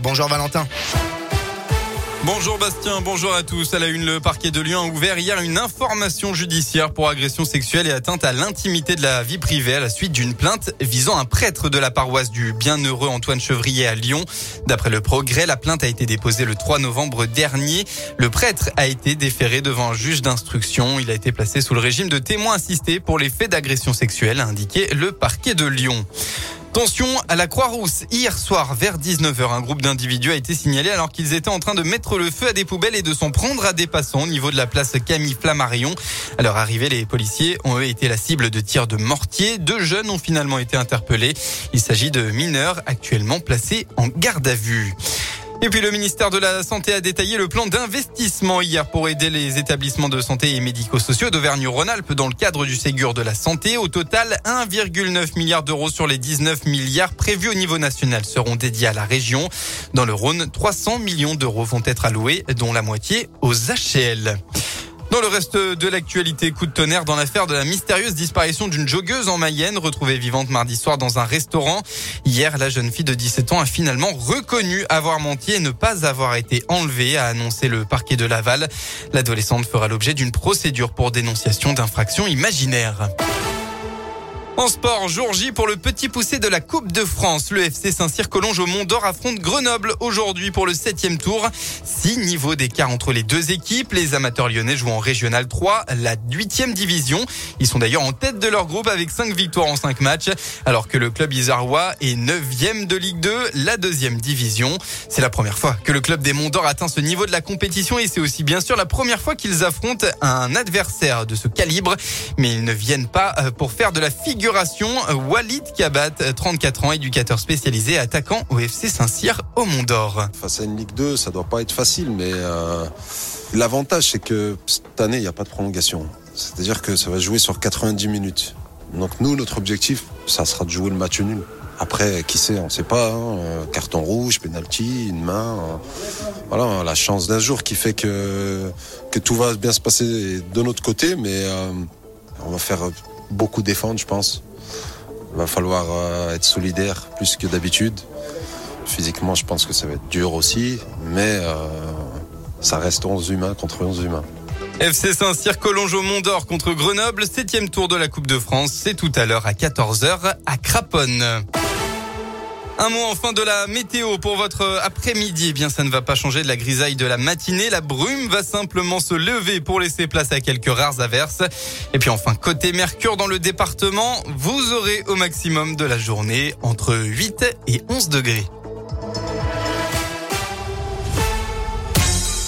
Bonjour Valentin. Bonjour Bastien, bonjour à tous. À la une, le parquet de Lyon a ouvert hier une information judiciaire pour agression sexuelle et atteinte à l'intimité de la vie privée à la suite d'une plainte visant un prêtre de la paroisse du bienheureux Antoine Chevrier à Lyon. D'après le progrès, la plainte a été déposée le 3 novembre dernier. Le prêtre a été déféré devant un juge d'instruction. Il a été placé sous le régime de témoin assisté pour les faits d'agression sexuelle, a indiqué le parquet de Lyon. Attention à la Croix-Rousse. Hier soir, vers 19h, un groupe d'individus a été signalé alors qu'ils étaient en train de mettre le feu à des poubelles et de s'en prendre à des passants au niveau de la place Camille Flammarion. À leur arrivée, les policiers ont été la cible de tirs de mortier. Deux jeunes ont finalement été interpellés. Il s'agit de mineurs actuellement placés en garde à vue. Et puis le ministère de la Santé a détaillé le plan d'investissement hier pour aider les établissements de santé et médico-sociaux d'Auvergne-Rhône-Alpes dans le cadre du Ségur de la santé. Au total, 1,9 milliard d'euros sur les 19 milliards prévus au niveau national seront dédiés à la région. Dans le Rhône, 300 millions d'euros vont être alloués, dont la moitié aux HL. Dans le reste de l'actualité, coup de tonnerre dans l'affaire de la mystérieuse disparition d'une joggeuse en Mayenne, retrouvée vivante mardi soir dans un restaurant. Hier, la jeune fille de 17 ans a finalement reconnu avoir menti et ne pas avoir été enlevée, a annoncé le parquet de Laval. L'adolescente fera l'objet d'une procédure pour dénonciation d'infraction imaginaire. En sport, jour J pour le petit poussé de la Coupe de France. Le FC Saint-Cyr Collonge au Mont d'Or affronte Grenoble aujourd'hui pour le septième tour. Six niveaux d'écart entre les deux équipes. Les amateurs lyonnais jouent en Régional 3, la huitième division. Ils sont d'ailleurs en tête de leur groupe avec cinq victoires en cinq matchs, alors que le club Isarrois est neuvième de Ligue 2, la deuxième division. C'est la première fois que le club des Monts d'Or atteint ce niveau de la compétition et c'est aussi bien sûr la première fois qu'ils affrontent un adversaire de ce calibre. Mais ils ne viennent pas euh, pour faire de la figure Walid Kabat, 34 ans, éducateur spécialisé, attaquant au FC Saint-Cyr au Mont d'Or. Face à une Ligue 2, ça doit pas être facile, mais euh, l'avantage c'est que cette année il n'y a pas de prolongation. C'est-à-dire que ça va jouer sur 90 minutes. Donc nous, notre objectif, ça sera de jouer le match nul. Après, qui sait, on ne sait pas. Hein, euh, carton rouge, penalty, une main. Euh, voilà, la chance d'un jour qui fait que que tout va bien se passer de notre côté, mais on va faire beaucoup défendre, je pense. Il va falloir euh, être solidaire plus que d'habitude. Physiquement, je pense que ça va être dur aussi, mais euh, ça reste 11 humains contre 11 humains. FC Saint-Cyr Collonge au Mont d'Or contre Grenoble, septième tour de la Coupe de France. C'est tout à l'heure à 14h à Craponne. Un mot enfin de la météo pour votre après-midi. Eh bien, ça ne va pas changer de la grisaille de la matinée. La brume va simplement se lever pour laisser place à quelques rares averses. Et puis enfin, côté Mercure dans le département, vous aurez au maximum de la journée entre 8 et 11 degrés.